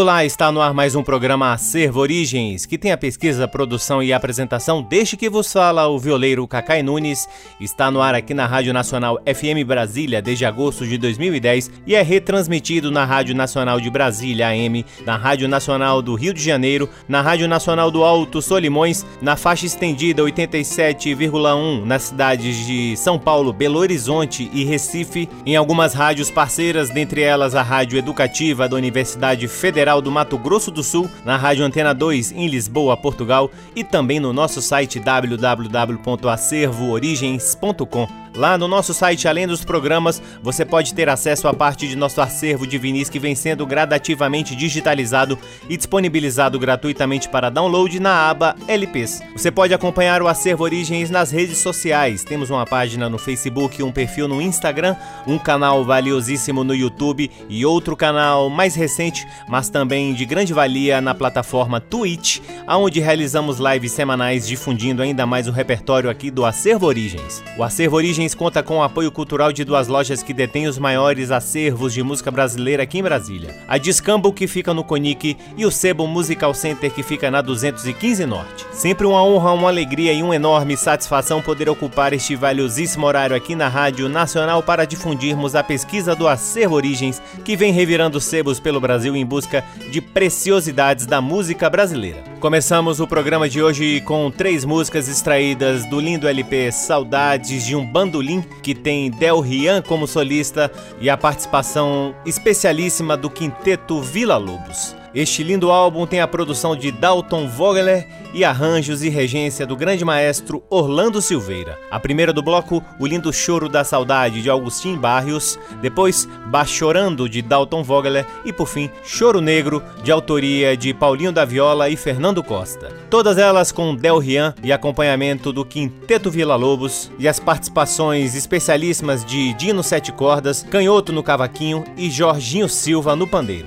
Olá, está no ar mais um programa Acervo Origens, que tem a pesquisa, produção e apresentação Deixe que vos fala o violeiro Cacai Nunes. Está no ar aqui na Rádio Nacional FM Brasília desde agosto de 2010 e é retransmitido na Rádio Nacional de Brasília AM, na Rádio Nacional do Rio de Janeiro, na Rádio Nacional do Alto Solimões, na faixa estendida 87,1 nas cidades de São Paulo, Belo Horizonte e Recife, em algumas rádios parceiras, dentre elas a Rádio Educativa da Universidade Federal Federal do Mato Grosso do Sul, na Rádio Antena 2 em Lisboa, Portugal e também no nosso site www.acervoorigens.com. Lá no nosso site, além dos programas, você pode ter acesso a parte de nosso acervo de vinis que vem sendo gradativamente digitalizado e disponibilizado gratuitamente para download na aba LPs. Você pode acompanhar o Acervo Origens nas redes sociais. Temos uma página no Facebook, um perfil no Instagram, um canal valiosíssimo no YouTube e outro canal mais recente, mas também de grande valia na plataforma Twitch, onde realizamos lives semanais difundindo ainda mais o repertório aqui do Acervo Origens. O Acervo Origens Origens conta com o apoio cultural de duas lojas que detêm os maiores acervos de música brasileira aqui em Brasília. A Discambo, que fica no Conic, e o Sebo Musical Center, que fica na 215 Norte. Sempre uma honra, uma alegria e uma enorme satisfação poder ocupar este valiosíssimo horário aqui na Rádio Nacional para difundirmos a pesquisa do Acervo Origens, que vem revirando sebos pelo Brasil em busca de preciosidades da música brasileira. Começamos o programa de hoje com três músicas extraídas do lindo LP Saudades de um Bando bandolim, que tem Del Rian como solista e a participação especialíssima do quinteto Vila Lobos. Este lindo álbum tem a produção de Dalton Vogler e arranjos e regência do grande maestro Orlando Silveira. A primeira do bloco, O Lindo Choro da Saudade de Augustin Barrios, depois Bachorando de Dalton Vogler e por fim Choro Negro de autoria de Paulinho da Viola e Fernando Costa. Todas elas com Del Rian e acompanhamento do Quinteto Vila Lobos e as participações especialíssimas de Dino Sete Cordas, Canhoto no cavaquinho e Jorginho Silva no pandeiro.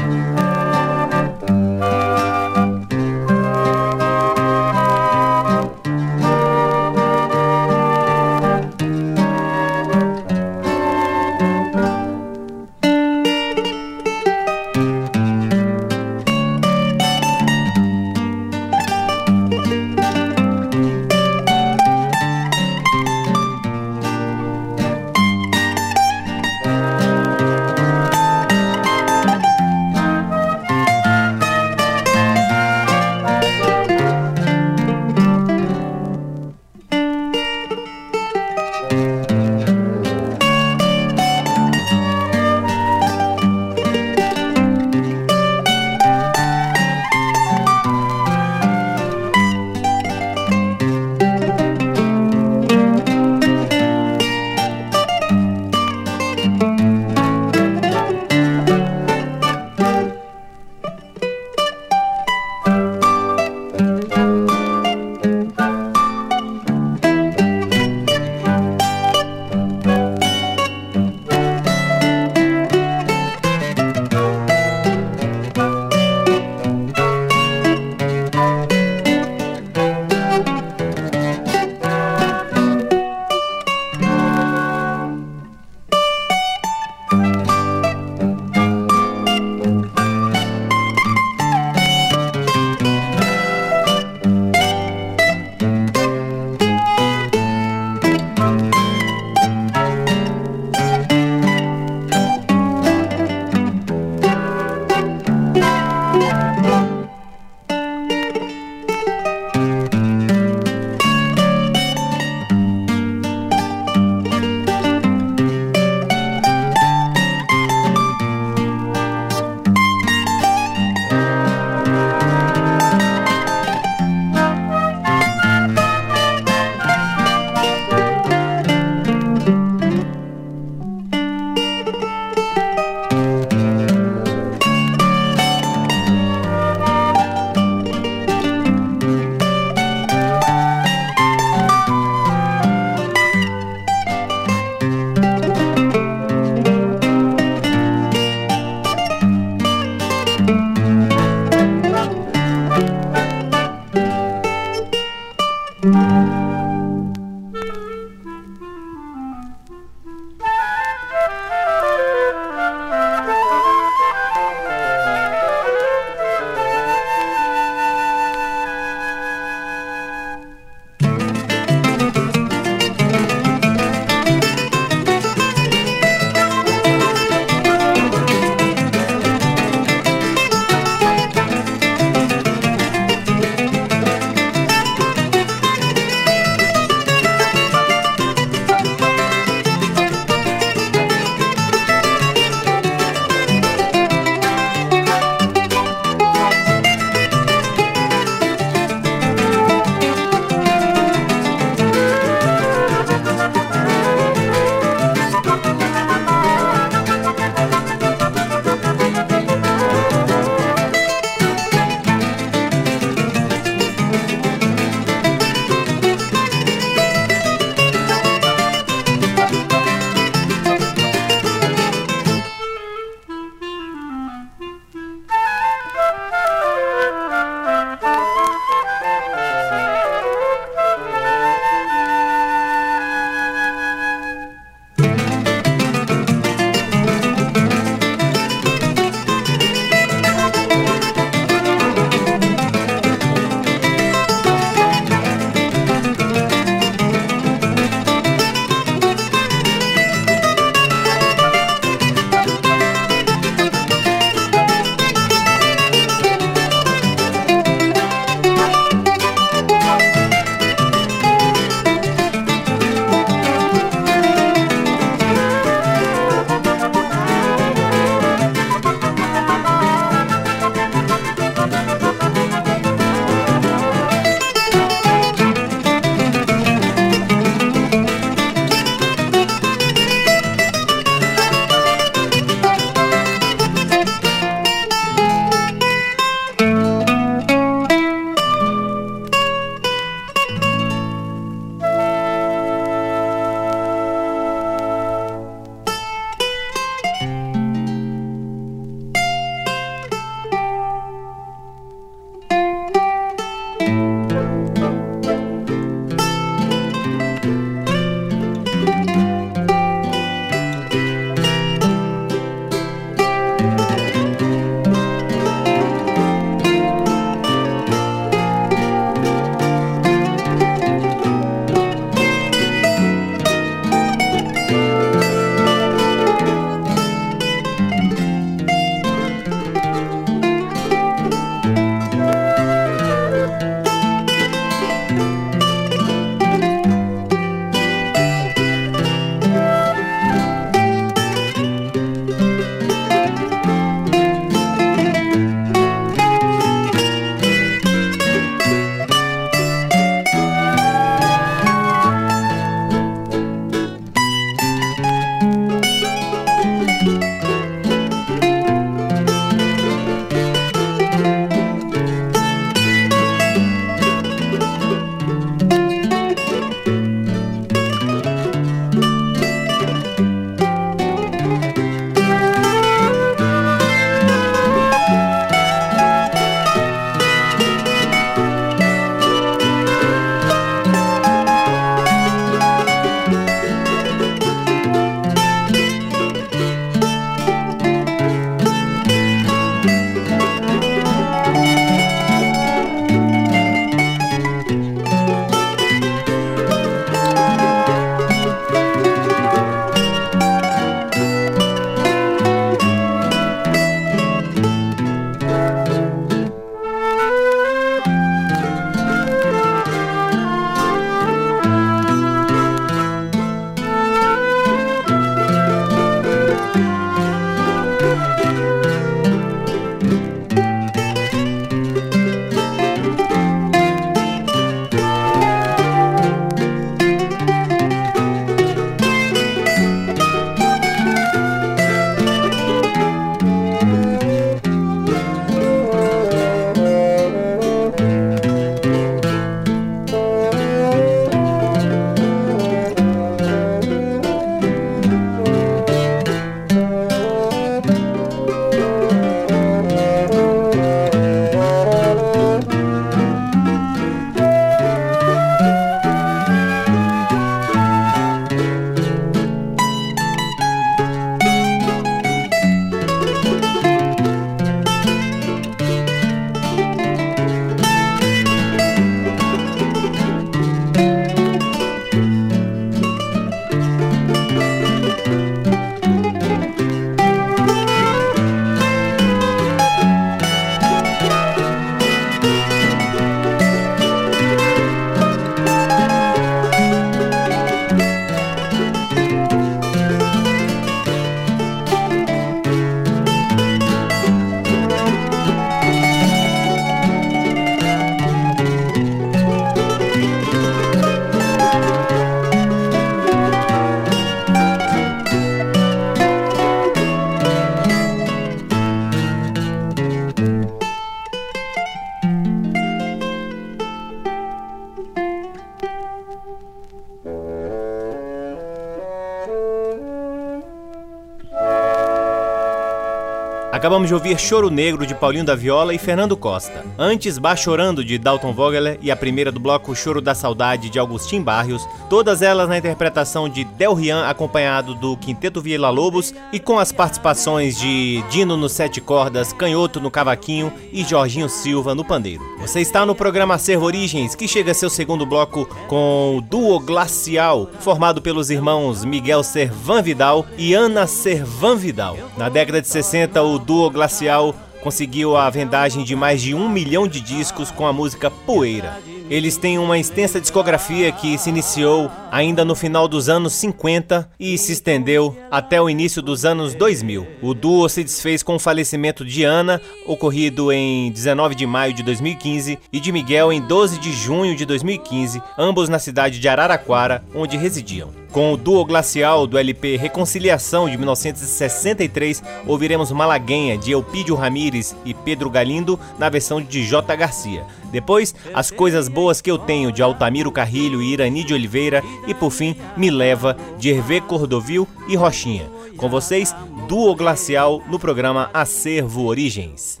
Acabamos de ouvir Choro Negro de Paulinho da Viola e Fernando Costa. Antes, Bachorando de Dalton Vogeler e a primeira do bloco Choro da Saudade de Agustin Barrios, todas elas na interpretação de Del Rian acompanhado do Quinteto Vila Lobos e com as participações de Dino no sete cordas, Canhoto no cavaquinho e Jorginho Silva no pandeiro. Você está no programa Acervo Origens, que chega a seu segundo bloco com o duo Glacial, formado pelos irmãos Miguel Servan Vidal e Ana Servan Vidal. Na década de 60, o duo Glacial conseguiu a vendagem de mais de um milhão de discos com a música Poeira. Eles têm uma extensa discografia que se iniciou ainda no final dos anos 50 e se estendeu até o início dos anos 2000. O duo se desfez com o falecimento de Ana, ocorrido em 19 de maio de 2015, e de Miguel em 12 de junho de 2015, ambos na cidade de Araraquara, onde residiam. Com o duo glacial do LP Reconciliação de 1963, ouviremos Malaguenha de Elpidio Ramires e Pedro Galindo na versão de J. Garcia. Depois, As Coisas Boas Que Eu Tenho de Altamiro Carrilho e Irani de Oliveira e por fim, Me Leva de Hervé Cordovil e Rochinha. Com vocês, duo glacial no programa Acervo Origens.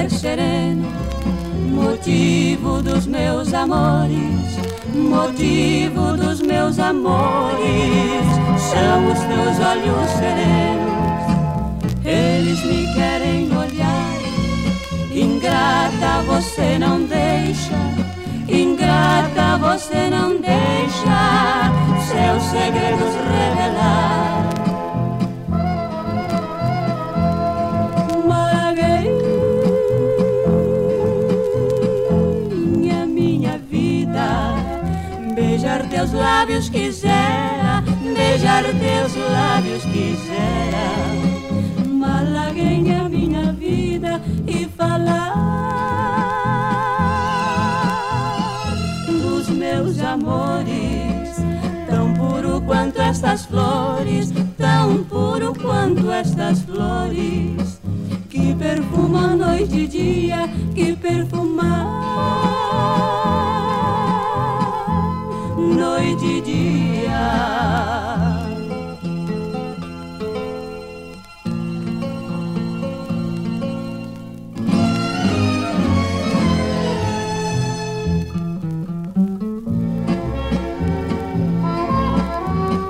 Olhar sereno, motivo dos meus amores, motivo dos meus amores, são os teus olhos serenos. Eles me querem olhar, ingrata você não deixa, ingrata você não deixa seus segredos revelar. Teus lábios quisera, beijar teus lábios quisera, malagueña minha vida e falar dos meus amores, tão puro quanto estas flores, tão puro quanto estas flores. Que perfuma noite e dia, que perfumar noite e dia.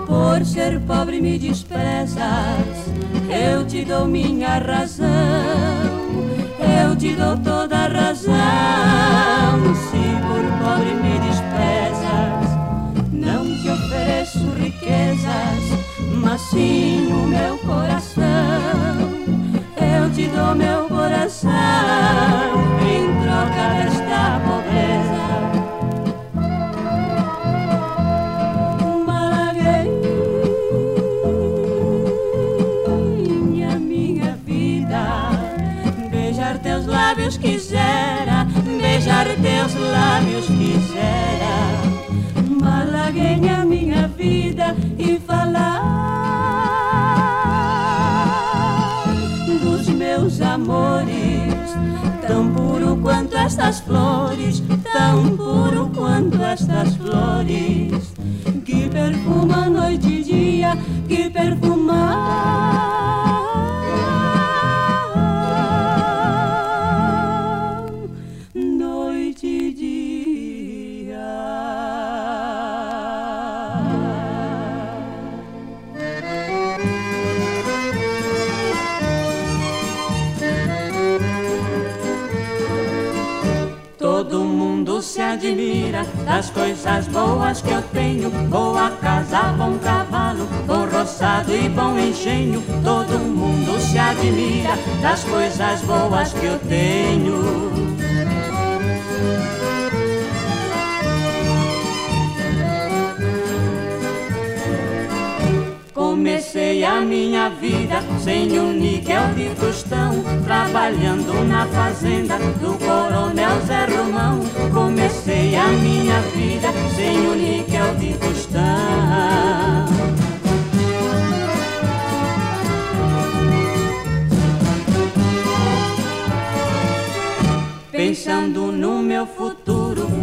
Por ser pobre me desprezas, eu te dou minha razão, eu te dou toda mas sim o meu coração. Eu te dou meu coração em troca desta pobreza. Malagueira, minha vida, beijar teus lábios quisera, beijar teus lábios quisera estas flores, tão puro quanto estas flores, que perfuma noite e dia, que perfuma admira das coisas boas que eu tenho. Boa casa, bom cavalo, bom roçado e bom engenho. Todo mundo se admira das coisas boas que eu tenho. Comecei a minha vida sem um níquel de tostão, trabalhando na fazenda do coronel Zé Romão. Comecei a minha vida sem um níquel de tostão. Pensando no meu futuro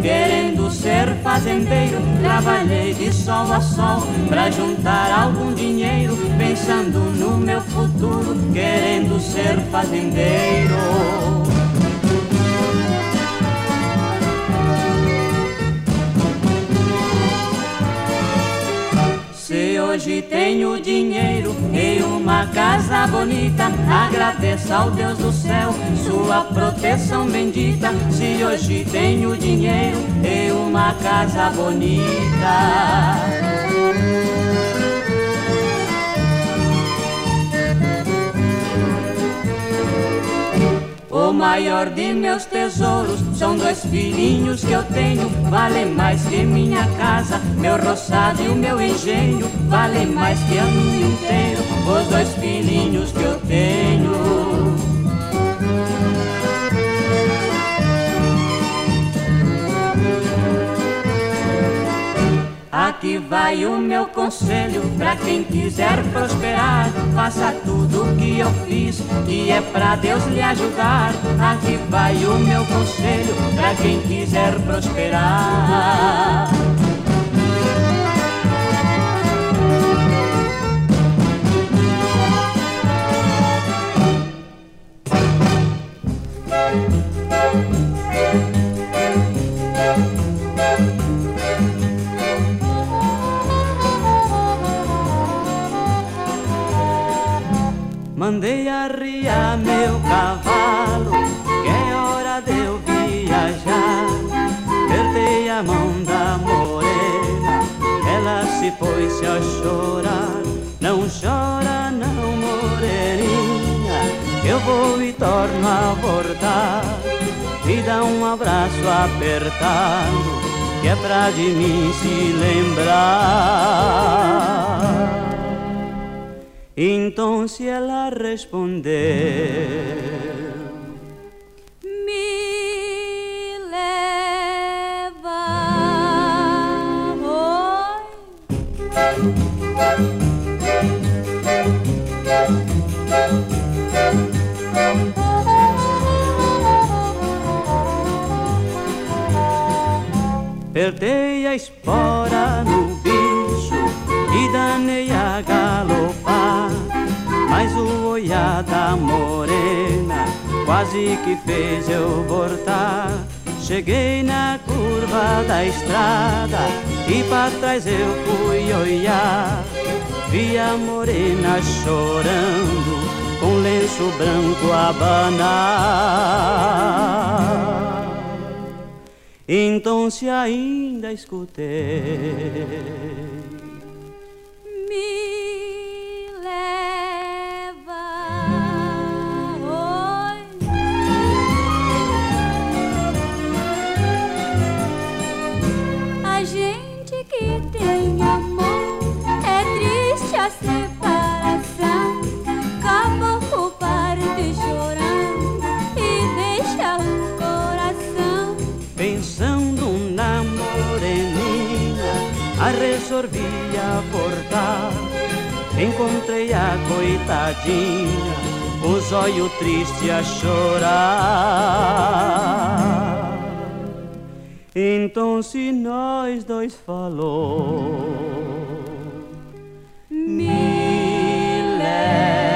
querendo ser fazendeiro. Trabalhei de sol a sol pra juntar algum dinheiro, pensando no meu futuro, querendo ser fazendeiro. Hoje tenho dinheiro e uma casa bonita. Agradeço ao Deus do céu, sua proteção bendita. Se hoje tenho dinheiro e uma casa bonita. O maior de meus tesouros são dois filhinhos que eu tenho. Vale mais que minha casa, meu roçado e o meu engenho. Vale mais que ano inteiro, os dois filhinhos que eu tenho. Aqui vai o meu conselho pra quem quiser prosperar. Faça tudo o que eu fiz, que é pra Deus lhe ajudar. Aqui vai o meu conselho pra quem quiser prosperar. Mandei arriar meu cavalo, que é hora de eu viajar. Apertei a mão da morena, ela se pôs-se a chorar. Não chora não, moreninha, eu vou e torno a voltar. Me dá um abraço apertado, que é pra de mim se lembrar. Então se ela respondeu, me leva oi. Apertei a espora da morena quase que fez eu voltar. Cheguei na curva da estrada e para trás eu fui olhar. Vi a morena chorando com lenço branco abanar. Então se ainda escutei aportar. Encontrei a coitadinha, os olhos tristes a chorar. Então se nós dois falou, me leva.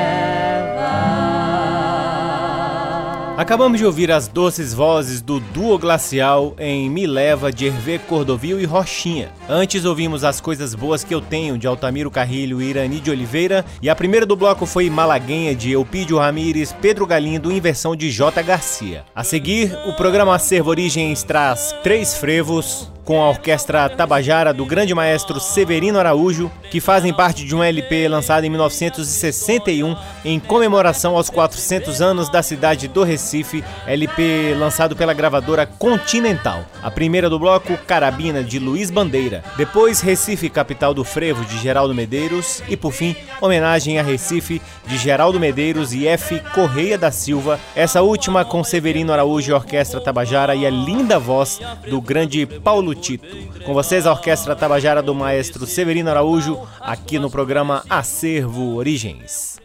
Acabamos de ouvir as doces vozes do duo glacial em Me Leva de Hervé Cordovil e Rochinha. Antes ouvimos As Coisas Boas Que Eu Tenho de Altamiro Carrilho e Irani de Oliveira. E a primeira do bloco foi Malaguenha de Eupídio Ramires, Pedro Galindo em versão de J. Garcia. A seguir, o programa Acervo Origens traz Três Frevos, com a orquestra Tabajara do grande maestro Severino Araújo, que fazem parte de um LP lançado em 1961 em comemoração aos 400 anos da cidade do Recife, LP lançado pela gravadora Continental. A primeira do bloco, Carabina de Luiz Bandeira, depois Recife, capital do frevo de Geraldo Medeiros e por fim, homenagem a Recife de Geraldo Medeiros e F. Correia da Silva, essa última com Severino Araújo e Orquestra Tabajara e a linda voz do grande Paulo Tito. Com vocês a Orquestra Tabajara do maestro Severino Araújo, aqui no programa Acervo Origens.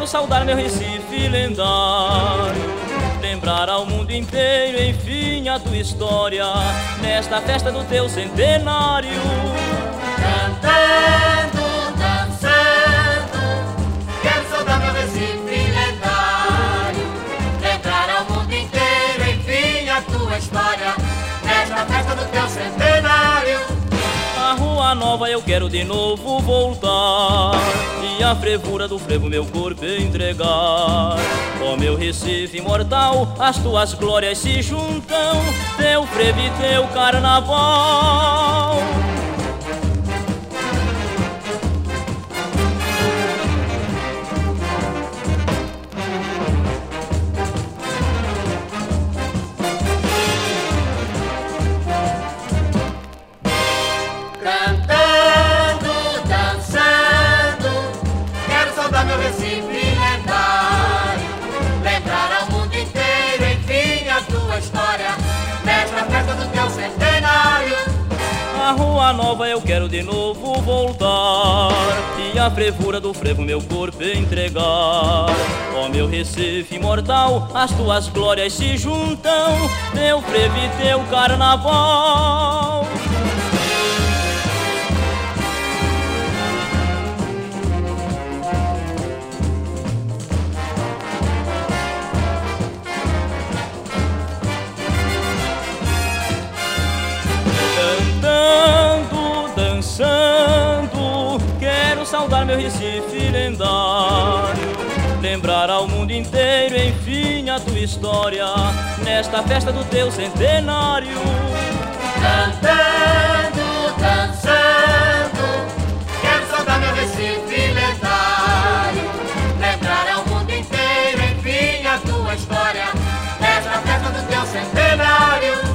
Quero saudar meu Recife lendário. Lembrar ao mundo inteiro, enfim, a tua história, nesta festa do teu centenário. Cantando, dançando, quero saudar meu Recife lendário. Lembrar ao mundo inteiro, enfim, a tua história, nesta festa do teu centenário. A rua nova eu quero de novo voltar. E a frevura do frevo meu corpo entregar. Ó meu Recife imortal, as tuas glórias se juntam. Teu frevo e teu carnaval Nova eu quero de novo voltar E a frevura do frevo meu corpo entregar. Ó oh, meu Recife imortal, as tuas glórias se juntam Teu frevo e teu carnaval saudar meu Recife lendário Lembrar ao mundo inteiro, enfim, a tua história Nesta festa do teu centenário. Cantando, dançando Quero saudar meu Recife lendário Lembrar ao mundo inteiro, enfim, a tua história Nesta festa do teu centenário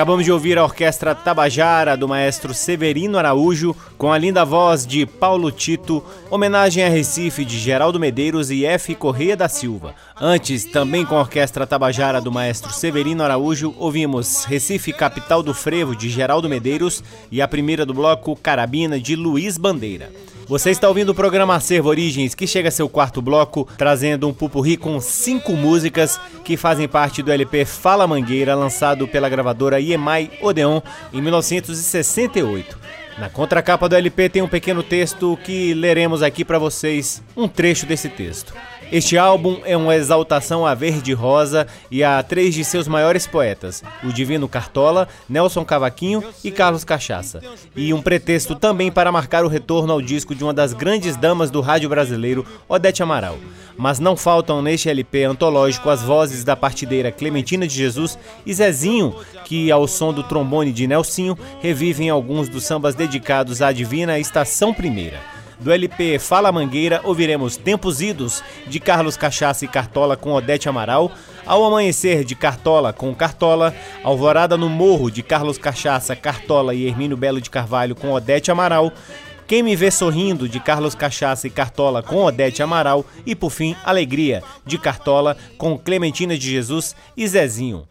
Acabamos de ouvir a orquestra Tabajara do maestro Severino Araújo com a linda voz de Paulo Tito, homenagem a Recife de Geraldo Medeiros e F. Correia da Silva. Antes, também com a orquestra Tabajara do maestro Severino Araújo, ouvimos Recife Capital do Frevo de Geraldo Medeiros e a primeira do bloco Carabina de Luiz Bandeira. Você está ouvindo o programa Acervo Origens, que chega a seu quarto bloco, trazendo um pupurri com cinco músicas que fazem parte do LP Fala Mangueira, lançado pela gravadora EMI Odeon em 1968. Na contracapa do LP tem um pequeno texto que leremos aqui para vocês, um trecho desse texto. Este álbum é uma exaltação a Verde Rosa e a três de seus maiores poetas, o Divino Cartola, Nelson Cavaquinho e Carlos Cachaça. E um pretexto também para marcar o retorno ao disco de uma das grandes damas do rádio brasileiro, Odete Amaral. Mas não faltam neste LP antológico as vozes da partideira Clementina de Jesus e Zezinho, que ao som do trombone de Nelsinho revivem alguns dos sambas dedicados à divina Estação Primeira. Do LP Fala Mangueira, ouviremos Tempos Idos, de Carlos Cachaça e Cartola com Odete Amaral, Ao Amanhecer, de Cartola com Cartola, Alvorada no Morro, de Carlos Cachaça, Cartola e Hermínio Belo de Carvalho com Odete Amaral, Quem Me Vê Sorrindo, de Carlos Cachaça e Cartola com Odete Amaral, e por fim, Alegria, de Cartola com Clementina de Jesus e Zezinho.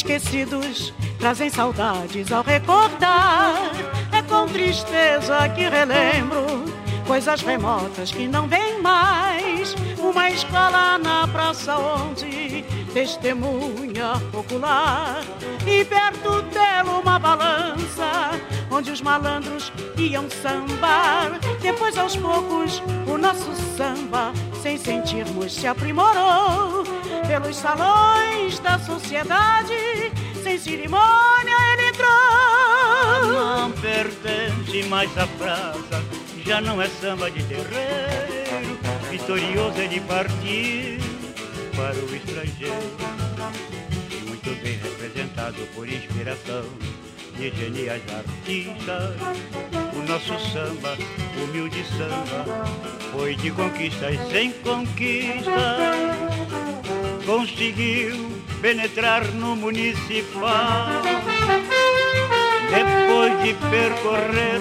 Esquecidos, trazem saudades ao recordar. É com tristeza que relembro coisas remotas que não vêm mais. Uma escola na praça onde testemunha popular e perto dela uma balança onde os malandros iam sambar. Depois aos poucos o nosso samba sem sentirmos se aprimorou pelos salões da sociedade sem cerimônia ele entrou. Não pertence mais à praça, já não é samba de terreiro, vitorioso ele partiu para o estrangeiro, muito bem representado por inspiração de geniais artistas. O nosso samba, humilde samba, foi de conquistas sem conquista. Conseguiu penetrar no municipal. Depois de percorrer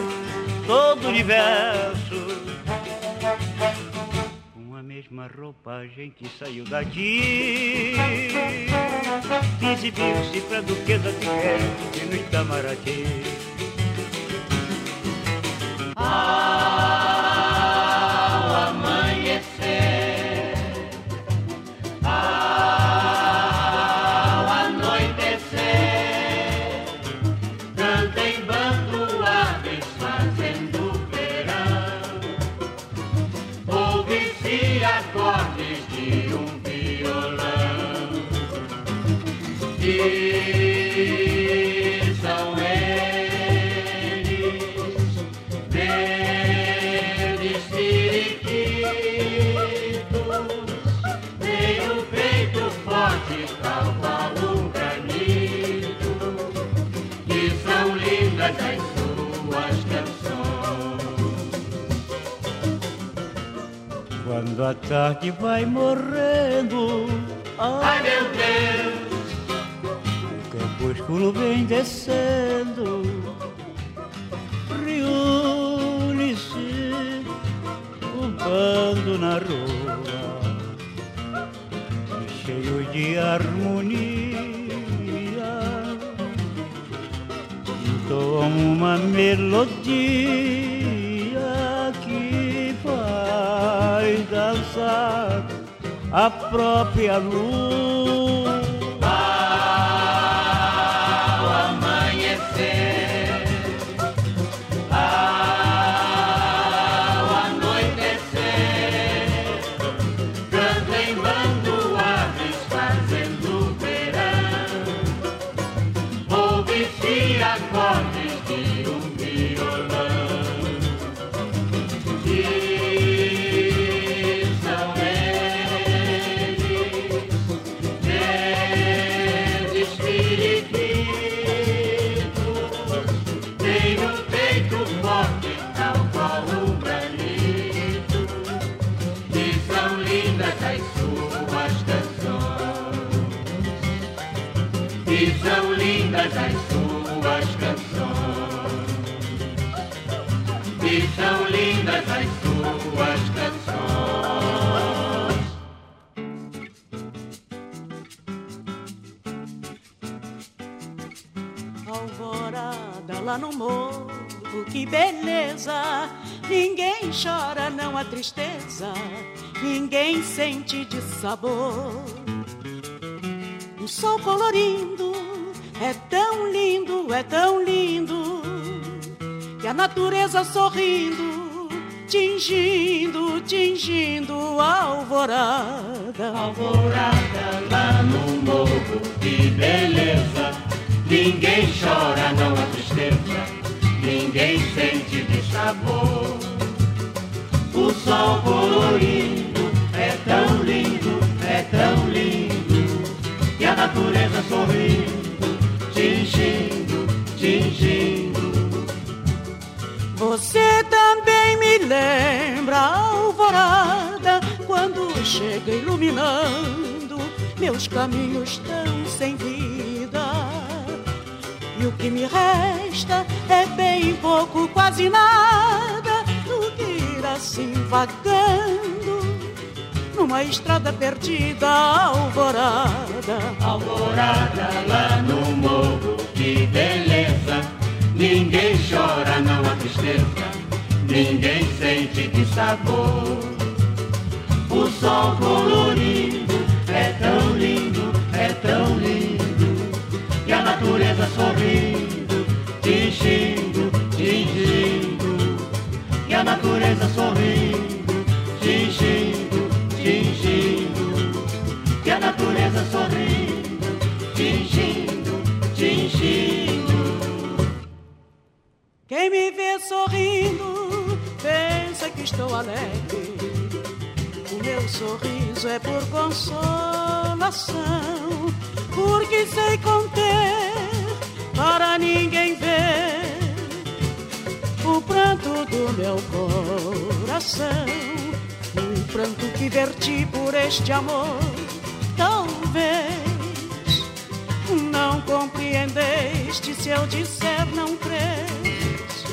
todo o universo, mesma roupa a gente saiu daqui. Exibiu-se pra duquesa de Kent no Itamaraty. A tarde vai morrendo, Ai meu Deus! o crepúsculo vem descendo, reúne-se o bando na rua, cheio de harmonia, entoam uma melodia própria luz. Tristeza, ninguém sente de sabor. O sol colorindo é tão lindo, é tão lindo, e a natureza sorrindo, tingindo, tingindo a alvorada. Alvorada lá no morro, que beleza! Ninguém chora, não há tristeza, ninguém sente de sabor. Sol colorido é tão lindo, é tão lindo, e a natureza sorrindo, tingindo, tingindo. Você também me lembra a alvorada quando chega iluminando meus caminhos tão sem vida. E o que me resta é bem pouco, quase nada, assim vagando numa estrada perdida, alvorada. Alvorada lá no morro, que beleza! Ninguém chora, não há tristeza, ninguém sente de sabor. O sol colorido é tão lindo, é tão lindo, e a natureza sorrindo, tingindo, natureza sorrindo, tingindo, tingindo, e a natureza sorrindo, tingindo, tingindo. Quem me vê sorrindo pensa que estou alegre. O meu sorriso é por consolação, porque sei conter para ninguém ver meu coração, o pranto que verti por este amor, talvez não compreendeste se eu disser não crês.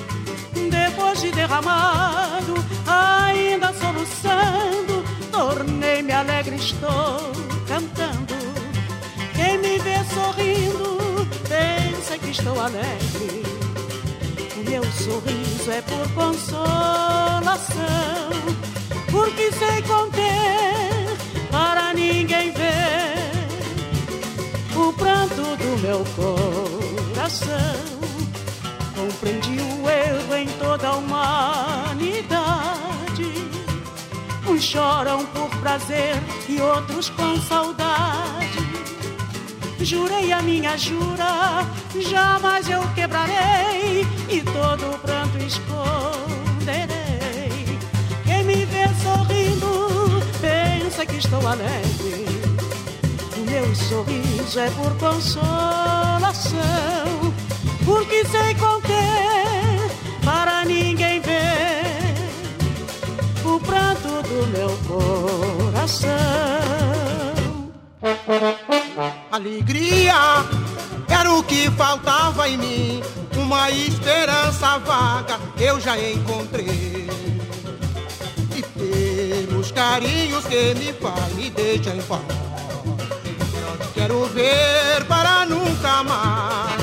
Depois de derramado, ainda soluçando, tornei-me alegre, estou cantando. Quem me vê sorrindo, pensa que estou alegre. O meu sorriso é por consolação, porque sei conter para ninguém ver o pranto do meu coração. Compreendi o erro em toda a humanidade. Uns choram por prazer e outros com saudade. Jurei a minha jura, jamais eu quebrarei e todo o pranto esconderei. Quem me vê sorrindo pensa que estou alegre meu sorriso é por consolação, porque sei conter para ninguém ver o pranto do meu coração. Alegria era o que faltava em mim, uma esperança vaga eu já encontrei. E pelos carinhos que me faz, me deixa em paz quero ver para nunca mais.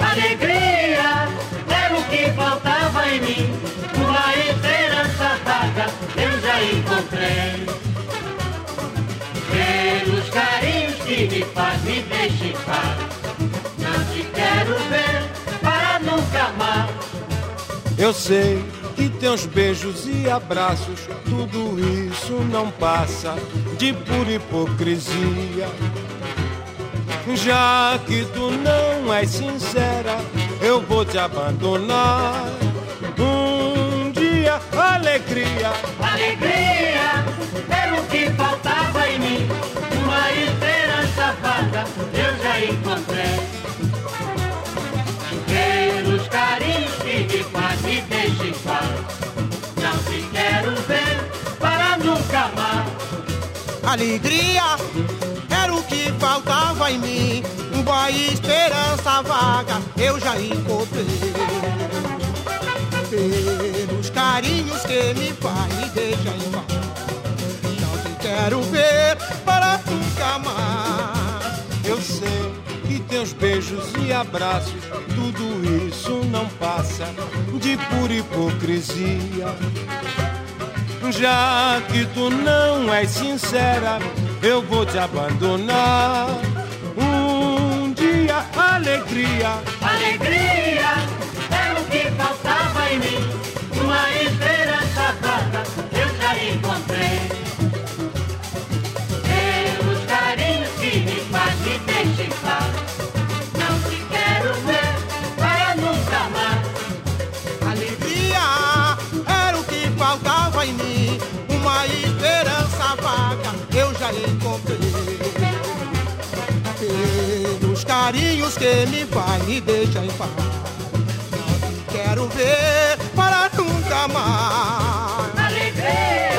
Alegria era o que faltava em mim, uma esperança vaga eu já encontrei. Pelos carinhos que me faz, me deixa em paz. Não te quero ver para nunca mais. Eu sei que teus beijos e abraços, tudo isso não passa de pura hipocrisia. Já que tu não és sincera, eu vou te abandonar. Um dia, alegria. Alegria era o que faltava em mim. Vaga eu já encontrei. Pelos carinhos que me faz, me deixa em paz. Não te quero ver para nunca mais. Alegria era o que faltava em mim. Uma esperança vaga eu já encontrei. Pelos carinhos que me faz, me deixa em paz. Não te quero ver para nunca mais. Sei que teus beijos e abraços, tudo isso não passa de pura hipocrisia. Já que tu não és sincera, eu vou te abandonar. Um dia, alegria. Alegria é o que faltava em mim. Carinhos que me faz, me deixa em paz. Não te quero ver para nunca mais. Alegria,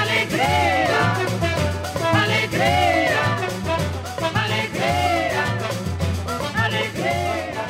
alegria, alegria, alegria, alegria.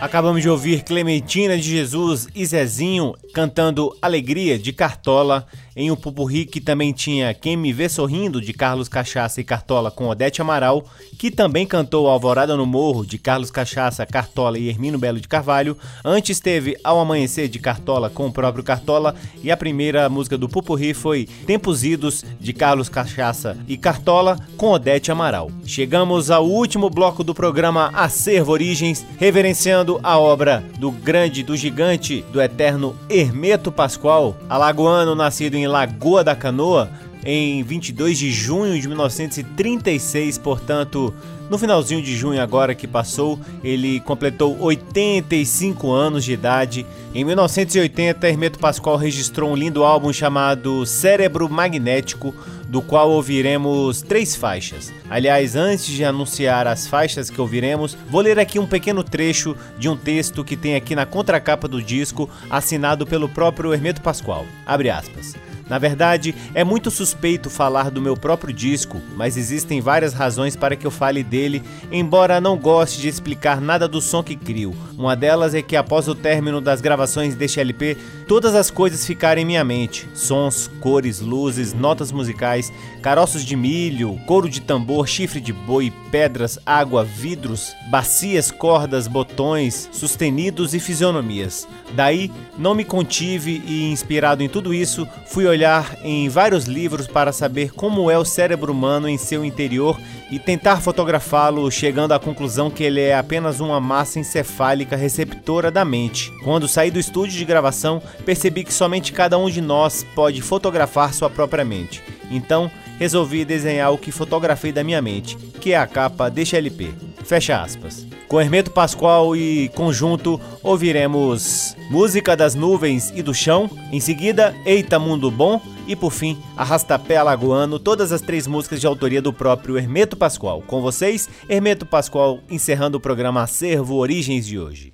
Acabamos de ouvir Clementina de Jesus e Zezinho cantando Alegria de Cartola em um pupurri que também tinha Quem Me Vê Sorrindo de Carlos Cachaça e Cartola com Odete Amaral, que também cantou Alvorada no Morro de Carlos Cachaça, Cartola e Hermino Belo de Carvalho. Antes teve Ao Amanhecer de Cartola com o próprio Cartola e a primeira música do pupurri foi Tempos Idos de Carlos Cachaça e Cartola com Odete Amaral. Chegamos ao último bloco do programa Acervo Origens, reverenciando a obra do grande, do gigante, do eterno Hermeto Pascoal, alagoano nascido em Lagoa da Canoa, em 22 de junho de 1936, portanto, no finalzinho de junho agora que passou, ele completou 85 anos de idade. Em 1980, Hermeto Pascoal registrou um lindo álbum chamado Cérebro Magnético, do qual ouviremos três faixas. Aliás, antes de anunciar as faixas que ouviremos, vou ler aqui um pequeno trecho de um texto que tem aqui na contracapa do disco, assinado pelo próprio Hermeto Pascoal. Abre aspas. Na verdade, é muito suspeito falar do meu próprio disco, mas existem várias razões para que eu fale dele, embora não goste de explicar nada do som que crio. Uma delas é que após o término das gravações deste LP, todas as coisas ficaram em minha mente: sons, cores, luzes, notas musicais, caroços de milho, couro de tambor, chifre de boi, pedras, água, vidros, bacias, cordas, botões, sustenidos e fisionomias. Daí, não me contive e, inspirado em tudo isso, fui olhar em vários livros para saber como é o cérebro humano em seu interior e tentar fotografá-lo, chegando à conclusão que ele é apenas uma massa encefálica receptora da mente. Quando saí do estúdio de gravação, percebi que somente cada um de nós pode fotografar sua própria mente. Então, resolvi desenhar o que fotografei da minha mente, que é a capa deste LP. Fecha aspas. Com Hermeto Pascoal e conjunto, ouviremos Música das Nuvens e do Chão, em seguida Eita Mundo Bom e por fim Arrastapé Alagoano, todas as três músicas de autoria do próprio Hermeto Pascoal. Com vocês, Hermeto Pascoal encerrando o programa Acervo Origens de hoje.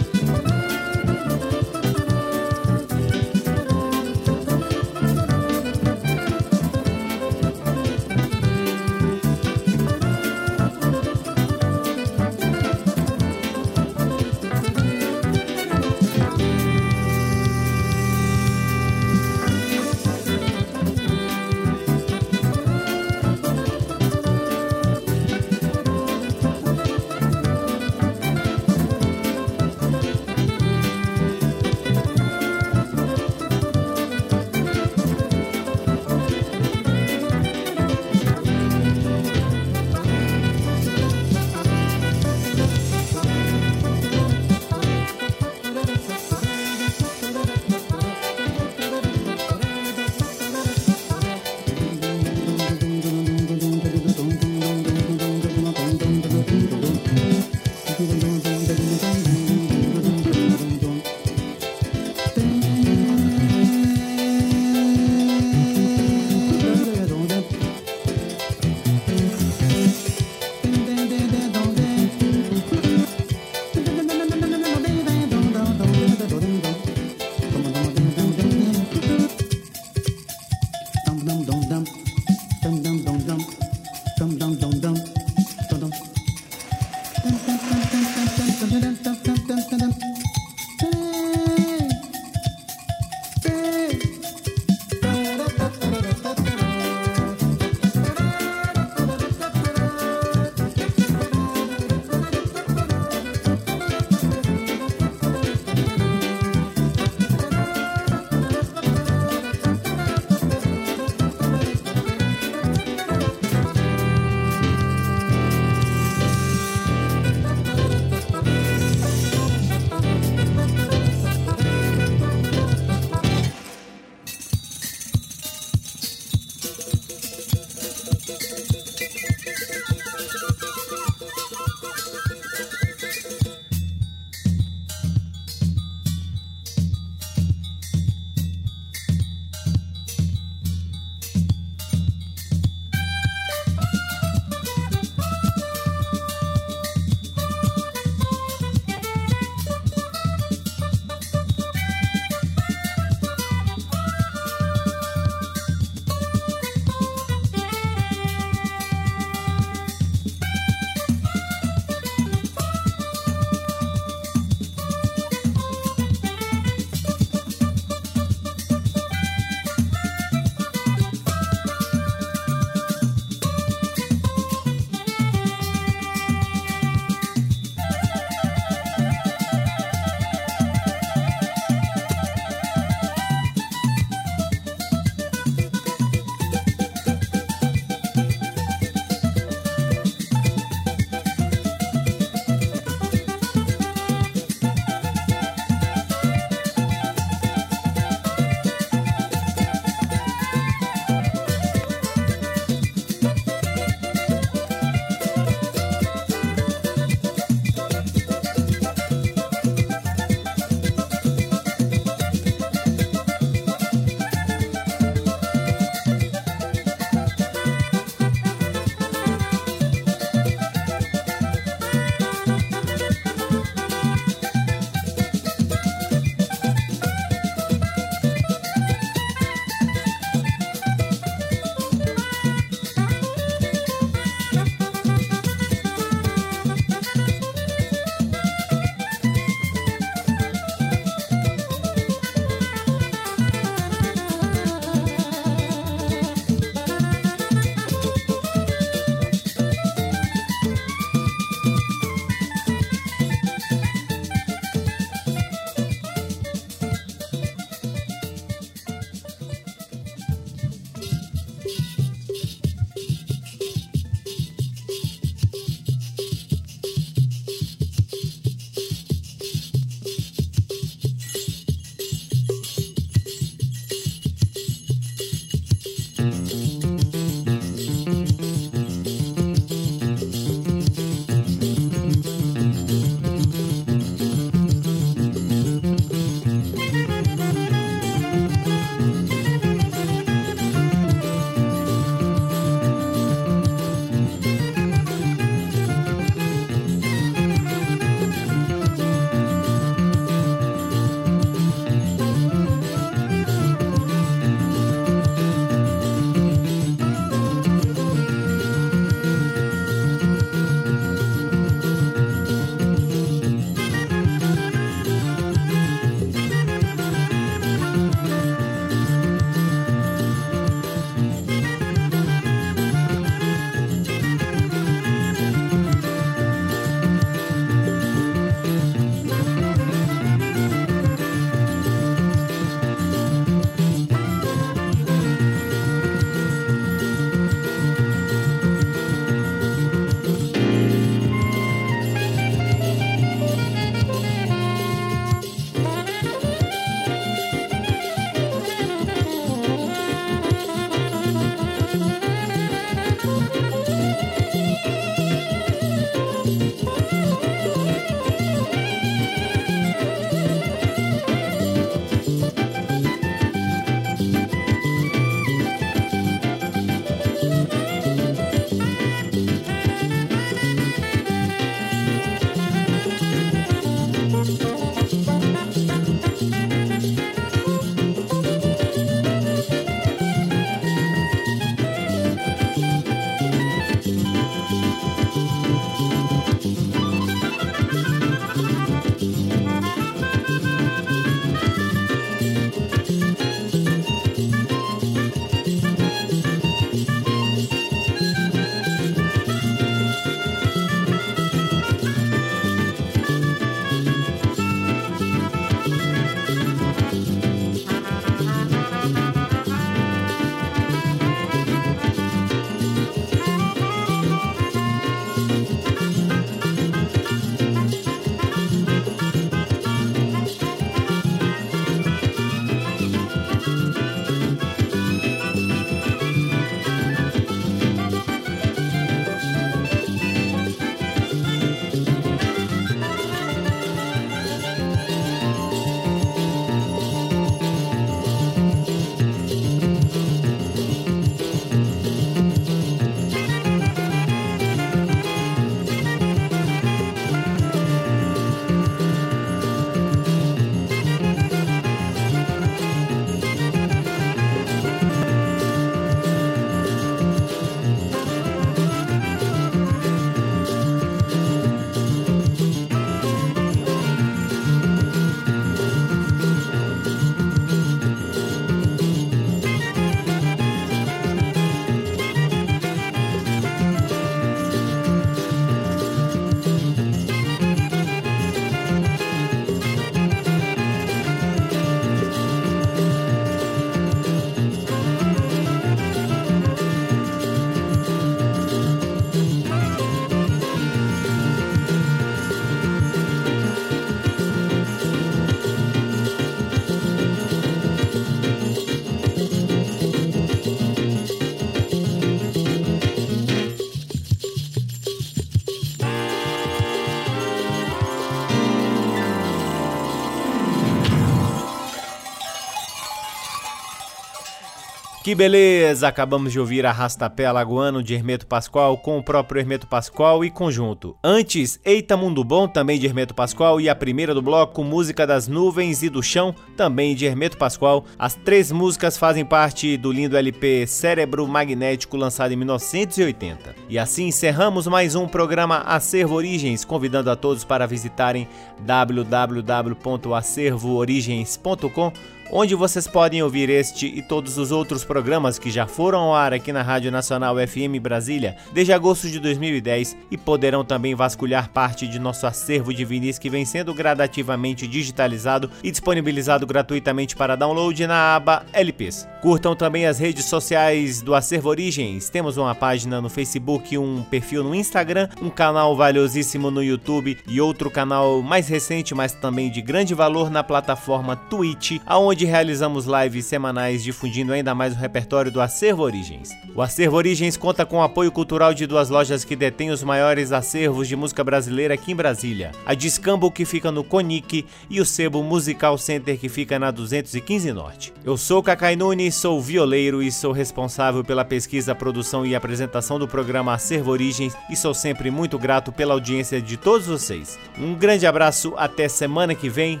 Que beleza! Acabamos de ouvir Arrastapé Alagoano de Hermeto Pascoal com o próprio Hermeto Pascoal e conjunto. Antes, Eita Mundo Bom, também de Hermeto Pascoal, e a primeira do bloco, Música das Nuvens e do Chão, também de Hermeto Pascoal. As três músicas fazem parte do lindo LP Cérebro Magnético, lançado em 1980. E assim encerramos mais um programa Acervo Origens, convidando a todos para visitarem www.acervoorigens.com onde vocês podem ouvir este e todos os outros programas que já foram ao ar aqui na Rádio Nacional FM Brasília desde agosto de 2010 e poderão também vasculhar parte de nosso acervo de vinis que vem sendo gradativamente digitalizado e disponibilizado gratuitamente para download na aba LPs. Curtam também as redes sociais do Acervo Origens. Temos uma página no Facebook, um perfil no Instagram, um canal valiosíssimo no YouTube e outro canal mais recente, mas também de grande valor na plataforma Twitch, aonde onde realizamos lives semanais difundindo ainda mais o repertório do Acervo Origens. O Acervo Origens conta com o apoio cultural de duas lojas que detêm os maiores acervos de música brasileira aqui em Brasília: a Discambo, que fica no Conic, e o Sebo Musical Center, que fica na 215 Norte. Eu sou Cacai Nunes, sou violeiro e sou responsável pela pesquisa, produção e apresentação do programa Acervo Origens e sou sempre muito grato pela audiência de todos vocês. Um grande abraço, até semana que vem.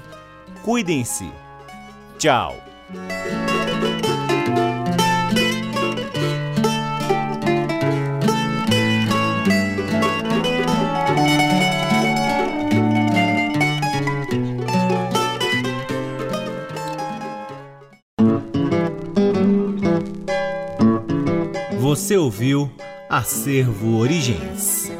Cuidem-se. Tchau. Você ouviu Acervo Origens.